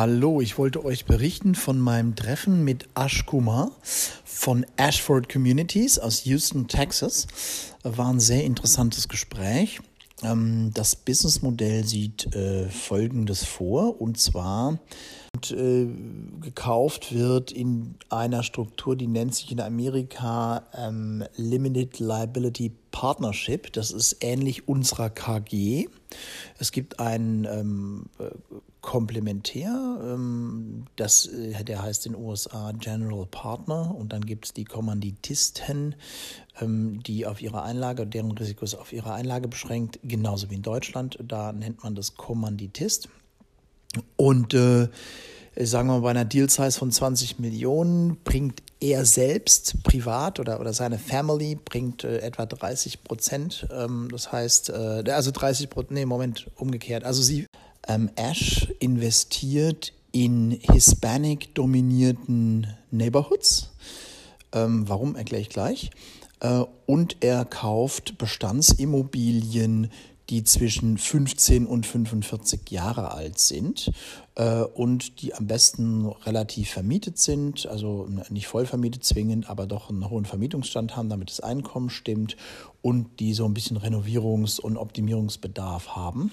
Hallo, ich wollte euch berichten von meinem Treffen mit Ash Kumar von Ashford Communities aus Houston, Texas. War ein sehr interessantes Gespräch. Ähm, das Businessmodell sieht äh, Folgendes vor, und zwar äh, gekauft wird in einer Struktur, die nennt sich in Amerika ähm, Limited Liability Partnership. Das ist ähnlich unserer KG. Es gibt einen ähm, Komplementär, ähm, das, äh, der heißt in den USA General Partner und dann gibt es die Kommanditisten, ähm, die auf ihre Einlage, deren Risiko ist auf ihre Einlage beschränkt, genauso wie in Deutschland. Da nennt man das Kommanditist. Und äh, sagen wir mal, bei einer Deal Size von 20 Millionen bringt er selbst privat oder, oder seine Family bringt äh, etwa 30 Prozent. Ähm, das heißt, äh, also 30 Prozent, nee, Moment, umgekehrt. Also sie, ähm, Ash investiert in Hispanic-dominierten Neighborhoods. Ähm, warum, erkläre ich gleich. Äh, und er kauft Bestandsimmobilien, die zwischen 15 und 45 Jahre alt sind äh, und die am besten relativ vermietet sind, also nicht voll vermietet zwingend, aber doch einen hohen Vermietungsstand haben, damit das Einkommen stimmt und die so ein bisschen Renovierungs- und Optimierungsbedarf haben.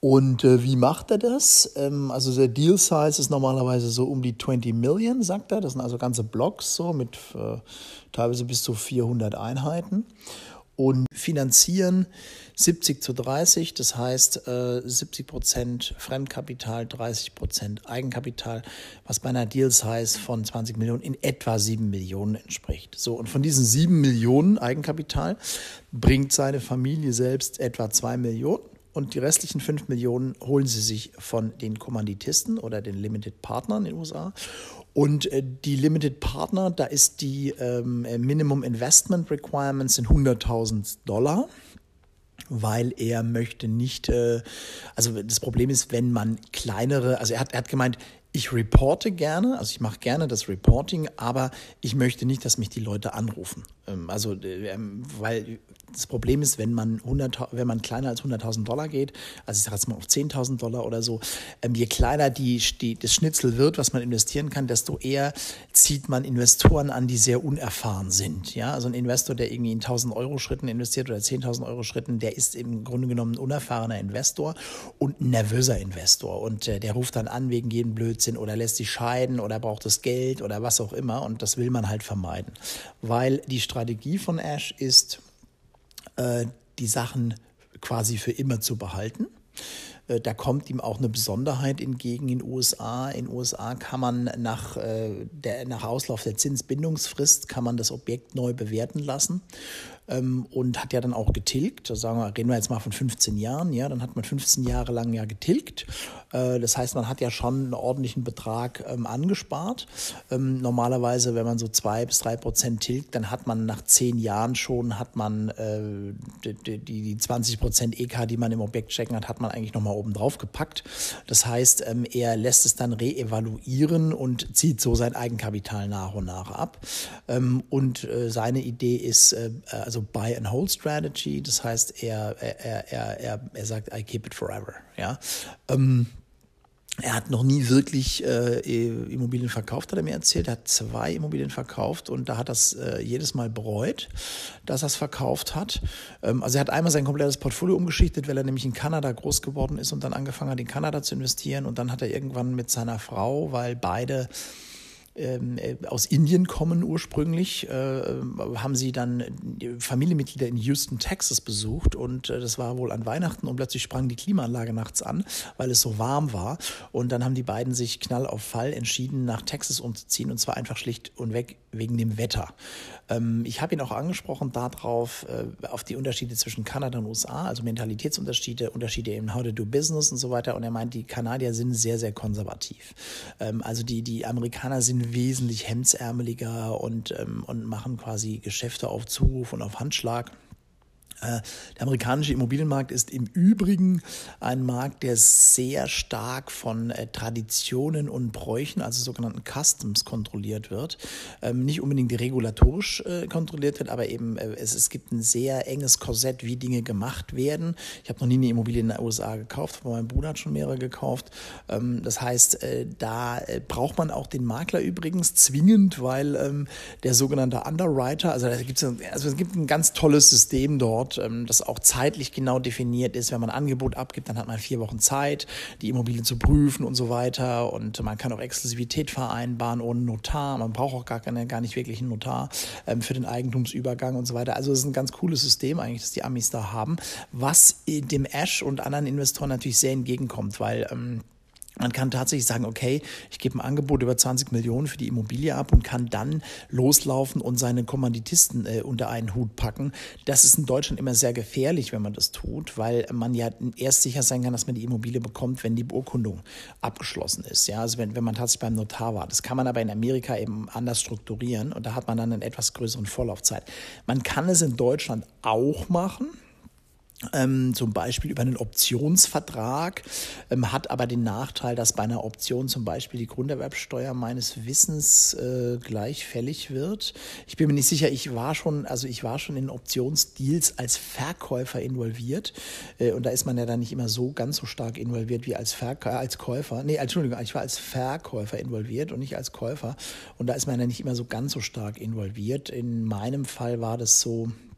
Und äh, wie macht er das? Ähm, also der Deal Size ist normalerweise so um die 20 Millionen, sagt er. Das sind also ganze Blocks so mit äh, teilweise bis zu 400 Einheiten und finanzieren 70 zu 30, das heißt äh, 70 Prozent Fremdkapital, 30 Prozent Eigenkapital, was bei einer Deal Size von 20 Millionen in etwa 7 Millionen entspricht. So, und von diesen 7 Millionen Eigenkapital bringt seine Familie selbst etwa 2 Millionen und die restlichen 5 Millionen holen sie sich von den Kommanditisten oder den Limited Partnern in den USA. Und äh, die Limited Partner, da ist die ähm, Minimum Investment Requirements sind 100.000 Dollar weil er möchte nicht, äh, also das Problem ist, wenn man kleinere, also er hat, er hat gemeint, ich reporte gerne, also ich mache gerne das Reporting, aber ich möchte nicht, dass mich die Leute anrufen. Ähm, also, ähm, weil das Problem ist, wenn man, 100, wenn man kleiner als 100.000 Dollar geht, also ich sage jetzt mal auf 10.000 Dollar oder so, ähm, je kleiner die, die, das Schnitzel wird, was man investieren kann, desto eher zieht man Investoren an, die sehr unerfahren sind. Ja, also ein Investor, der irgendwie in 1.000 Euro Schritten investiert oder 10.000 Euro Schritten, der ist im Grunde genommen ein unerfahrener Investor und ein nervöser Investor. Und äh, der ruft dann an wegen jedem Blödsinn oder lässt sich scheiden oder braucht das Geld oder was auch immer. Und das will man halt vermeiden, weil die Strategie von Ash ist, die Sachen quasi für immer zu behalten. Äh, da kommt ihm auch eine Besonderheit entgegen in den USA. In den USA kann man nach, äh, der, nach Auslauf der Zinsbindungsfrist kann man das Objekt neu bewerten lassen ähm, und hat ja dann auch getilgt. Da sagen wir, reden wir jetzt mal von 15 Jahren, ja, dann hat man 15 Jahre lang ja getilgt. Äh, das heißt, man hat ja schon einen ordentlichen Betrag ähm, angespart. Ähm, normalerweise, wenn man so zwei bis drei Prozent tilgt, dann hat man nach zehn Jahren schon, hat man äh, die, die 20 Prozent EK, die man im Objekt checken hat, hat man eigentlich nochmal oben drauf gepackt. Das heißt, ähm, er lässt es dann reevaluieren und zieht so sein Eigenkapital nach und nach ab. Ähm, und äh, seine Idee ist, äh, also also Buy and Hold Strategy. Das heißt, er, er, er, er, er sagt, I keep it forever. Ja. Ähm, er hat noch nie wirklich äh, Immobilien verkauft, hat er mir erzählt. Er hat zwei Immobilien verkauft und da hat das äh, jedes Mal bereut, dass er es verkauft hat. Ähm, also er hat einmal sein komplettes Portfolio umgeschichtet, weil er nämlich in Kanada groß geworden ist und dann angefangen hat, in Kanada zu investieren. Und dann hat er irgendwann mit seiner Frau, weil beide ähm, äh, aus Indien kommen ursprünglich, äh, haben sie dann Familienmitglieder in Houston, Texas besucht und äh, das war wohl an Weihnachten und plötzlich sprang die Klimaanlage nachts an, weil es so warm war und dann haben die beiden sich knall auf Fall entschieden, nach Texas umzuziehen und zwar einfach schlicht und weg wegen dem Wetter. Ähm, ich habe ihn auch angesprochen darauf, äh, auf die Unterschiede zwischen Kanada und USA, also Mentalitätsunterschiede, Unterschiede in How to do Business und so weiter und er meint, die Kanadier sind sehr, sehr konservativ. Ähm, also die, die Amerikaner sind wesentlich hemdsärmeliger und, ähm, und machen quasi Geschäfte auf Zuruf und auf Handschlag. Äh, der amerikanische Immobilienmarkt ist im Übrigen ein Markt, der sehr stark von äh, Traditionen und Bräuchen, also sogenannten Customs, kontrolliert wird. Ähm, nicht unbedingt regulatorisch äh, kontrolliert wird, aber eben es, es gibt ein sehr enges Korsett, wie Dinge gemacht werden. Ich habe noch nie eine Immobilie in den USA gekauft, aber mein Bruder hat schon mehrere gekauft. Ähm, das heißt, da braucht man auch den Makler übrigens zwingend, weil ähm, der sogenannte Underwriter, also, da gibt's, also es gibt ein ganz tolles System dort, Angebot, ähm, das auch zeitlich genau definiert ist. Wenn man ein Angebot abgibt, dann hat man vier Wochen Zeit, die Immobilien zu prüfen und so weiter. Und man kann auch Exklusivität vereinbaren ohne Notar. Man braucht auch gar, keine, gar nicht wirklich einen Notar ähm, für den Eigentumsübergang und so weiter. Also es ist ein ganz cooles System eigentlich, das die Amis da haben, was dem Ash und anderen Investoren natürlich sehr entgegenkommt, weil ähm, man kann tatsächlich sagen, okay, ich gebe ein Angebot über 20 Millionen für die Immobilie ab und kann dann loslaufen und seine Kommanditisten äh, unter einen Hut packen. Das ist in Deutschland immer sehr gefährlich, wenn man das tut, weil man ja erst sicher sein kann, dass man die Immobilie bekommt, wenn die Beurkundung abgeschlossen ist. Ja, also wenn, wenn man tatsächlich beim Notar war. Das kann man aber in Amerika eben anders strukturieren und da hat man dann einen etwas größeren Vorlaufzeit. Man kann es in Deutschland auch machen ähm, zum Beispiel über einen Optionsvertrag, ähm, hat aber den Nachteil, dass bei einer Option zum Beispiel die Grunderwerbsteuer meines Wissens äh, gleich fällig wird. Ich bin mir nicht sicher, ich war schon, also ich war schon in Optionsdeals als Verkäufer involviert äh, und da ist man ja dann nicht immer so ganz so stark involviert wie als, Verkä als Käufer. Nee, Entschuldigung, ich war als Verkäufer involviert und nicht als Käufer und da ist man ja nicht immer so ganz so stark involviert. In meinem Fall war das so, äh,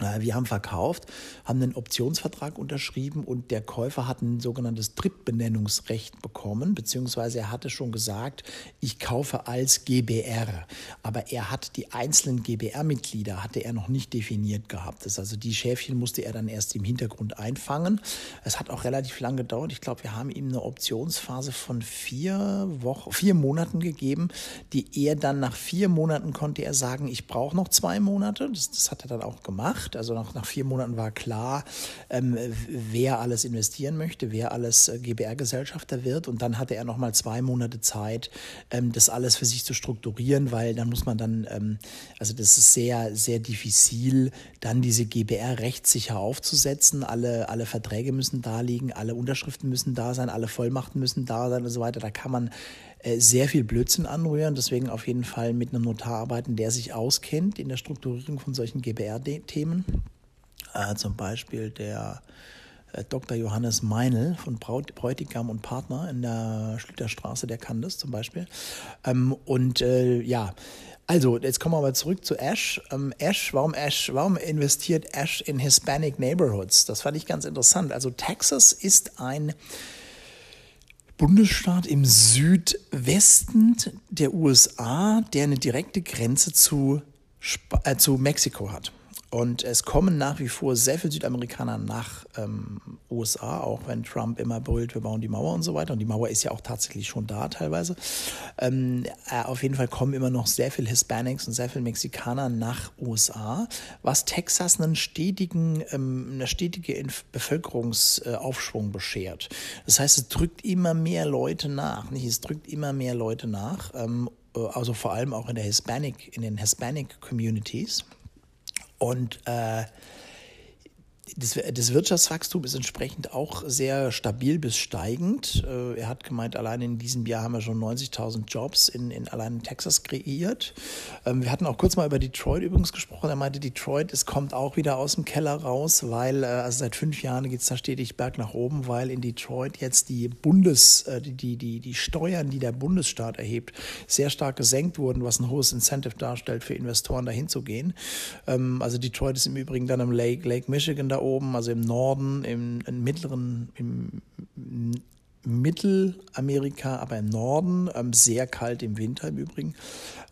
wir haben verkauft, haben einen Optionsvertrag unterschrieben und der Käufer hat ein sogenanntes Drittbenennungsrecht bekommen, beziehungsweise er hatte schon gesagt, ich kaufe als GBR. Aber er hat die einzelnen GBR-Mitglieder hatte er noch nicht definiert gehabt. Das also die Schäfchen musste er dann erst im Hintergrund einfangen. Es hat auch relativ lang gedauert. Ich glaube, wir haben ihm eine Optionsphase von vier Wochen, vier Monaten gegeben, die er dann nach vier Monaten konnte er sagen, ich brauche noch zwei Monate. Das, das hat er dann auch gemacht gemacht. Also nach, nach vier Monaten war klar, ähm, wer alles investieren möchte, wer alles äh, GBR-Gesellschafter wird. Und dann hatte er nochmal zwei Monate Zeit, ähm, das alles für sich zu strukturieren, weil dann muss man dann, ähm, also das ist sehr, sehr diffizil, dann diese GBR rechtssicher aufzusetzen. Alle, alle Verträge müssen da liegen, alle Unterschriften müssen da sein, alle Vollmachten müssen da sein und so weiter. Da kann man sehr viel Blödsinn anrühren. Deswegen auf jeden Fall mit einem Notar arbeiten, der sich auskennt in der Strukturierung von solchen GBR-Themen. Äh, zum Beispiel der äh, Dr. Johannes Meinl von Bräutigam und Partner in der Schlüterstraße, der kann das zum Beispiel. Ähm, und äh, ja, also, jetzt kommen wir aber zurück zu Ash. Ähm, Ash, warum Ash? Warum investiert Ash in Hispanic Neighborhoods? Das fand ich ganz interessant. Also, Texas ist ein Bundesstaat im Südwesten der USA, der eine direkte Grenze zu, Sp äh, zu Mexiko hat. Und es kommen nach wie vor sehr viele Südamerikaner nach ähm, USA, auch wenn Trump immer brüllt, wir bauen die Mauer und so weiter. Und die Mauer ist ja auch tatsächlich schon da teilweise. Ähm, äh, auf jeden Fall kommen immer noch sehr viele Hispanics und sehr viele Mexikaner nach USA, was Texas einen stetigen, ähm, eine stetige Bevölkerungsaufschwung beschert. Das heißt, es drückt immer mehr Leute nach. Nicht? Es drückt immer mehr Leute nach. Ähm, äh, also vor allem auch in der Hispanic, in den Hispanic Communities. Und äh, das, das, Wirtschaftswachstum ist entsprechend auch sehr stabil bis steigend. Äh, er hat gemeint, allein in diesem Jahr haben wir schon 90.000 Jobs in, in allein in Texas kreiert. Ähm, wir hatten auch kurz mal über Detroit übrigens gesprochen. Er meinte, Detroit, es kommt auch wieder aus dem Keller raus, weil äh, also seit fünf Jahren geht es da stetig berg nach oben, weil in Detroit jetzt die Bundes, äh, die, die, die, Steuern, die der Bundesstaat erhebt, sehr stark gesenkt wurden, was ein hohes Incentive darstellt für Investoren dahin zu gehen. Ähm, also Detroit ist im Übrigen dann am Lake, Lake Michigan da oben, also im Norden, im, im mittleren, im Mittelamerika, aber im Norden, ähm, sehr kalt im Winter im Übrigen.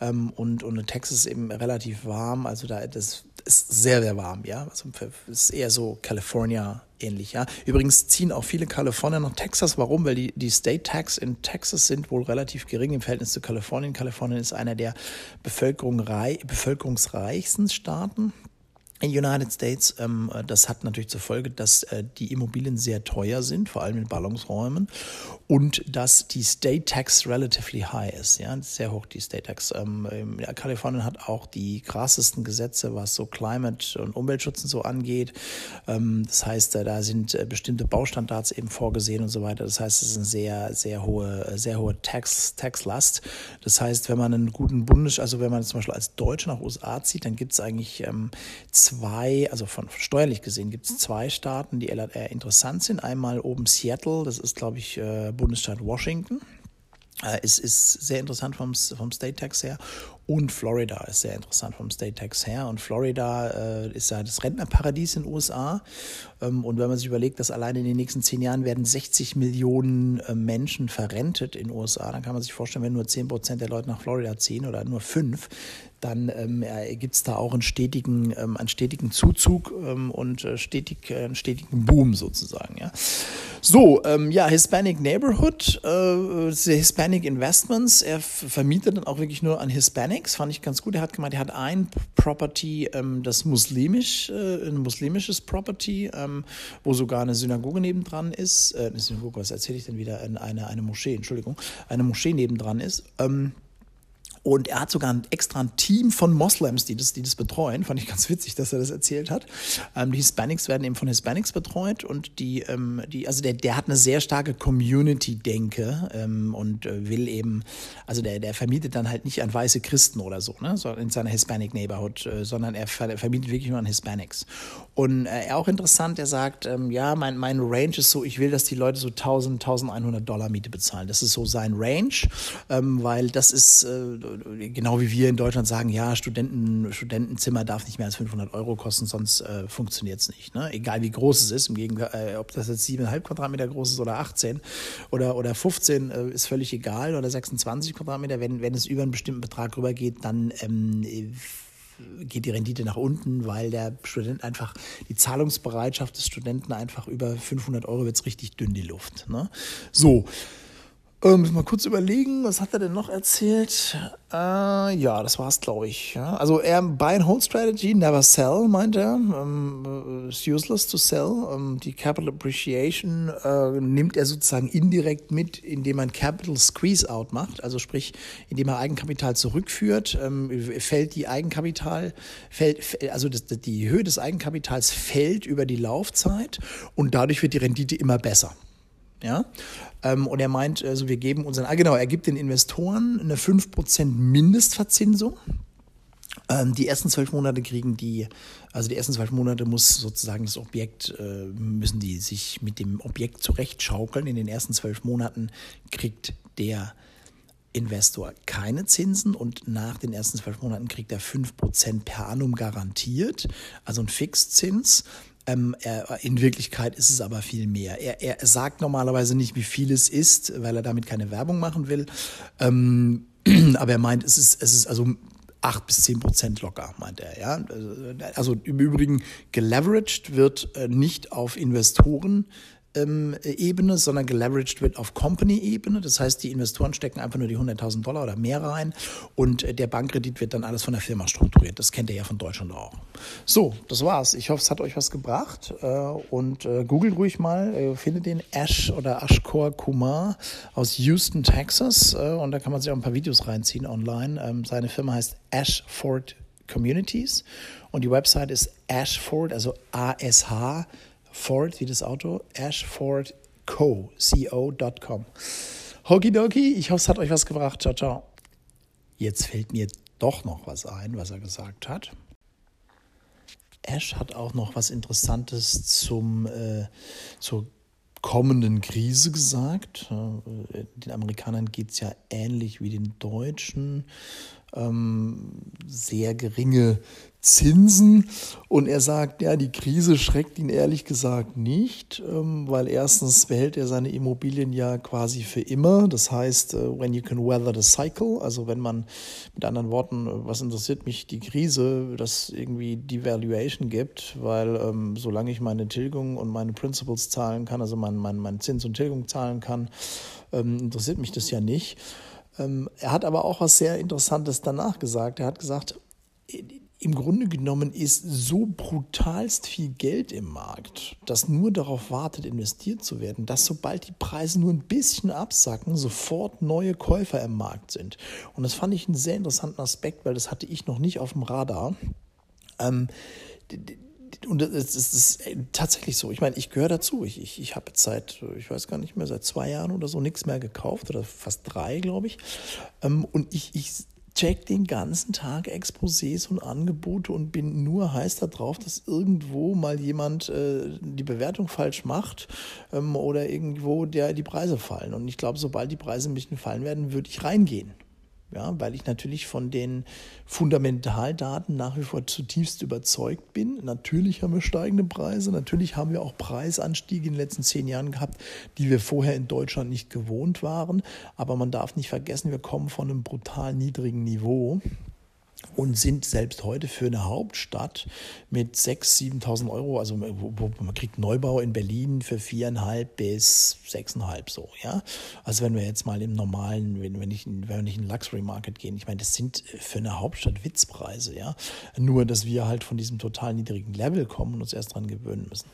Ähm, und, und Texas ist eben relativ warm, also da das ist sehr, sehr warm, ja. Also ist eher so California ähnlich, ja. Übrigens ziehen auch viele Kalifornier nach Texas. Warum? Weil die, die State Tax in Texas sind wohl relativ gering im Verhältnis zu Kalifornien. Kalifornien ist einer der Bevölkerung, bevölkerungsreichsten Staaten in United States. Ähm, das hat natürlich zur Folge, dass äh, die Immobilien sehr teuer sind, vor allem in Ballungsräumen, und dass die State Tax relatively high ist. Ja, sehr hoch die State Tax. Ähm, Kalifornien hat auch die krassesten Gesetze, was so Climate und Umweltschutz und so angeht. Ähm, das heißt, äh, da sind äh, bestimmte Baustandards eben vorgesehen und so weiter. Das heißt, es ist eine sehr, sehr hohe, sehr hohe Tax, Taxlast. Das heißt, wenn man einen guten Bundes, also wenn man zum Beispiel als Deutsche nach USA zieht, dann gibt es eigentlich ähm, zwei, also von, steuerlich gesehen gibt es zwei Staaten, die eher interessant sind. Einmal oben Seattle, das ist, glaube ich, äh, Bundesstaat Washington. Äh, ist, ist sehr interessant vom, vom State Tax her. Und Florida ist sehr interessant vom State Tax her. Und Florida äh, ist ja das Rentnerparadies in den USA. Ähm, und wenn man sich überlegt, dass allein in den nächsten zehn Jahren werden 60 Millionen äh, Menschen verrentet in den USA, dann kann man sich vorstellen, wenn nur 10 Prozent der Leute nach Florida ziehen oder nur fünf, dann ähm, gibt es da auch einen stetigen, ähm, einen stetigen Zuzug ähm, und äh, stetig, äh, einen stetigen Boom sozusagen. Ja. So, ähm, ja, Hispanic Neighborhood, äh, Hispanic Investments, er vermietet dann auch wirklich nur an Hispanics, fand ich ganz gut. Er hat gemeint, er hat ein Property, ähm, das muslimisch, äh, ein muslimisches Property, ähm, wo sogar eine Synagoge nebendran ist, äh, eine Synagoge, was erzähle ich denn wieder, eine, eine Moschee, Entschuldigung, eine Moschee nebendran ist. Ähm, und er hat sogar ein, extra ein Team von Moslems, die das, die das betreuen. Fand ich ganz witzig, dass er das erzählt hat. Ähm, die Hispanics werden eben von Hispanics betreut und die, ähm, die also der, der hat eine sehr starke Community-Denke ähm, und äh, will eben, also der, der vermietet dann halt nicht an weiße Christen oder so, ne, so in seiner Hispanic Neighborhood, äh, sondern er ver vermietet wirklich nur an Hispanics. Und äh, auch interessant, er sagt, ähm, ja, mein, mein Range ist so, ich will, dass die Leute so 1000, 1100 Dollar Miete bezahlen. Das ist so sein Range, ähm, weil das ist, äh, genau wie wir in Deutschland sagen, ja, Studenten, Studentenzimmer darf nicht mehr als 500 Euro kosten, sonst äh, funktioniert es nicht. Ne? Egal wie groß es ist, im Gegenteil, äh, ob das jetzt 7,5 Quadratmeter groß ist oder 18 oder, oder 15, äh, ist völlig egal, oder 26 Quadratmeter. Wenn, wenn es über einen bestimmten Betrag rübergeht, dann ähm, geht die Rendite nach unten, weil der Student einfach, die Zahlungsbereitschaft des Studenten einfach über 500 Euro wird es richtig dünn, die Luft. Ne? So. Ähm, mal kurz überlegen, was hat er denn noch erzählt? Äh, ja, das war's, glaube ich. Ja. Also er Buy and Hold Strategy, never sell, meint er. Ähm, it's useless to sell. Ähm, die Capital Appreciation äh, nimmt er sozusagen indirekt mit, indem man Capital Squeeze Out macht, also sprich, indem er Eigenkapital zurückführt, ähm, fällt die Eigenkapital, fällt, also das, die Höhe des Eigenkapitals fällt über die Laufzeit und dadurch wird die Rendite immer besser. Ja? Ähm, und er meint, also wir geben unseren, ah, genau, er gibt den Investoren eine 5% Mindestverzinsung. Ähm, die ersten zwölf Monate kriegen die, also die ersten zwölf Monate muss sozusagen das Objekt, äh, müssen die sich mit dem Objekt zurechtschaukeln. In den ersten zwölf Monaten kriegt der Investor keine Zinsen und nach den ersten zwölf Monaten kriegt er 5% per annum garantiert, also ein Fixzins. Ähm, er, in Wirklichkeit ist es aber viel mehr. Er, er sagt normalerweise nicht, wie viel es ist, weil er damit keine Werbung machen will. Ähm, aber er meint, es ist, es ist also 8 bis 10 Prozent locker, meint er. Ja? Also im Übrigen geleveraged wird äh, nicht auf Investoren Ebene, sondern geleveraged wird auf Company-Ebene. Das heißt, die Investoren stecken einfach nur die 100.000 Dollar oder mehr rein und äh, der Bankkredit wird dann alles von der Firma strukturiert. Das kennt ihr ja von Deutschland auch. So, das war's. Ich hoffe, es hat euch was gebracht äh, und äh, googelt ruhig mal, findet den Ash oder Ashkor Kumar aus Houston, Texas und da kann man sich auch ein paar Videos reinziehen online. Ähm, seine Firma heißt Ashford Communities und die Website ist Ashford, also A-S-H Ford wie das Auto, ashfordco, co.com. Hokidoki, ich hoffe, es hat euch was gebracht. Ciao, ciao. Jetzt fällt mir doch noch was ein, was er gesagt hat. Ash hat auch noch was Interessantes zum, äh, zur kommenden Krise gesagt. Äh, den Amerikanern geht es ja ähnlich wie den Deutschen. Ähm, sehr geringe Zinsen. Und er sagt, ja, die Krise schreckt ihn ehrlich gesagt nicht, ähm, weil erstens behält er seine Immobilien ja quasi für immer. Das heißt, äh, when you can weather the cycle, also wenn man mit anderen Worten, äh, was interessiert mich die Krise, dass irgendwie Devaluation gibt, weil ähm, solange ich meine Tilgung und meine Principles zahlen kann, also mein, mein, mein Zins und Tilgung zahlen kann, ähm, interessiert mich das ja nicht. Ähm, er hat aber auch was sehr Interessantes danach gesagt. Er hat gesagt, im Grunde genommen ist so brutalst viel Geld im Markt, das nur darauf wartet, investiert zu werden, dass sobald die Preise nur ein bisschen absacken, sofort neue Käufer im Markt sind. Und das fand ich einen sehr interessanten Aspekt, weil das hatte ich noch nicht auf dem Radar. Ähm, und es ist, tatsächlich so. Ich meine, ich gehöre dazu. Ich, ich, ich habe seit, ich weiß gar nicht mehr, seit zwei Jahren oder so nichts mehr gekauft oder fast drei, glaube ich. Ähm, und ich, ich check den ganzen Tag Exposés und Angebote und bin nur heiß darauf, dass irgendwo mal jemand äh, die Bewertung falsch macht ähm, oder irgendwo der die Preise fallen. Und ich glaube, sobald die Preise ein bisschen fallen werden, würde ich reingehen ja, weil ich natürlich von den Fundamentaldaten nach wie vor zutiefst überzeugt bin. Natürlich haben wir steigende Preise, natürlich haben wir auch Preisanstiege in den letzten zehn Jahren gehabt, die wir vorher in Deutschland nicht gewohnt waren. Aber man darf nicht vergessen, wir kommen von einem brutal niedrigen Niveau und sind selbst heute für eine Hauptstadt mit 6.000, 7.000 Euro, also man kriegt Neubau in Berlin für 4.500 bis 6.500 so, ja. Also wenn wir jetzt mal im normalen, wenn wir nicht, wenn wir nicht in den Luxury Market gehen, ich meine, das sind für eine Hauptstadt Witzpreise, ja. Nur, dass wir halt von diesem total niedrigen Level kommen und uns erst dran gewöhnen müssen.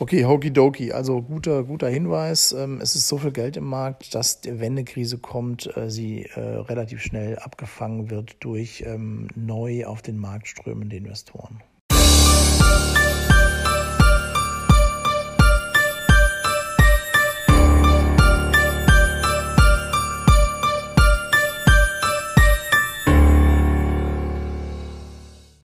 Okay, Hokidoki, also guter, guter Hinweis. Ähm, es ist so viel Geld im Markt, dass die Wendekrise kommt, äh, sie äh, relativ schnell abgefangen wird durch ähm, neu auf den Markt strömende Investoren.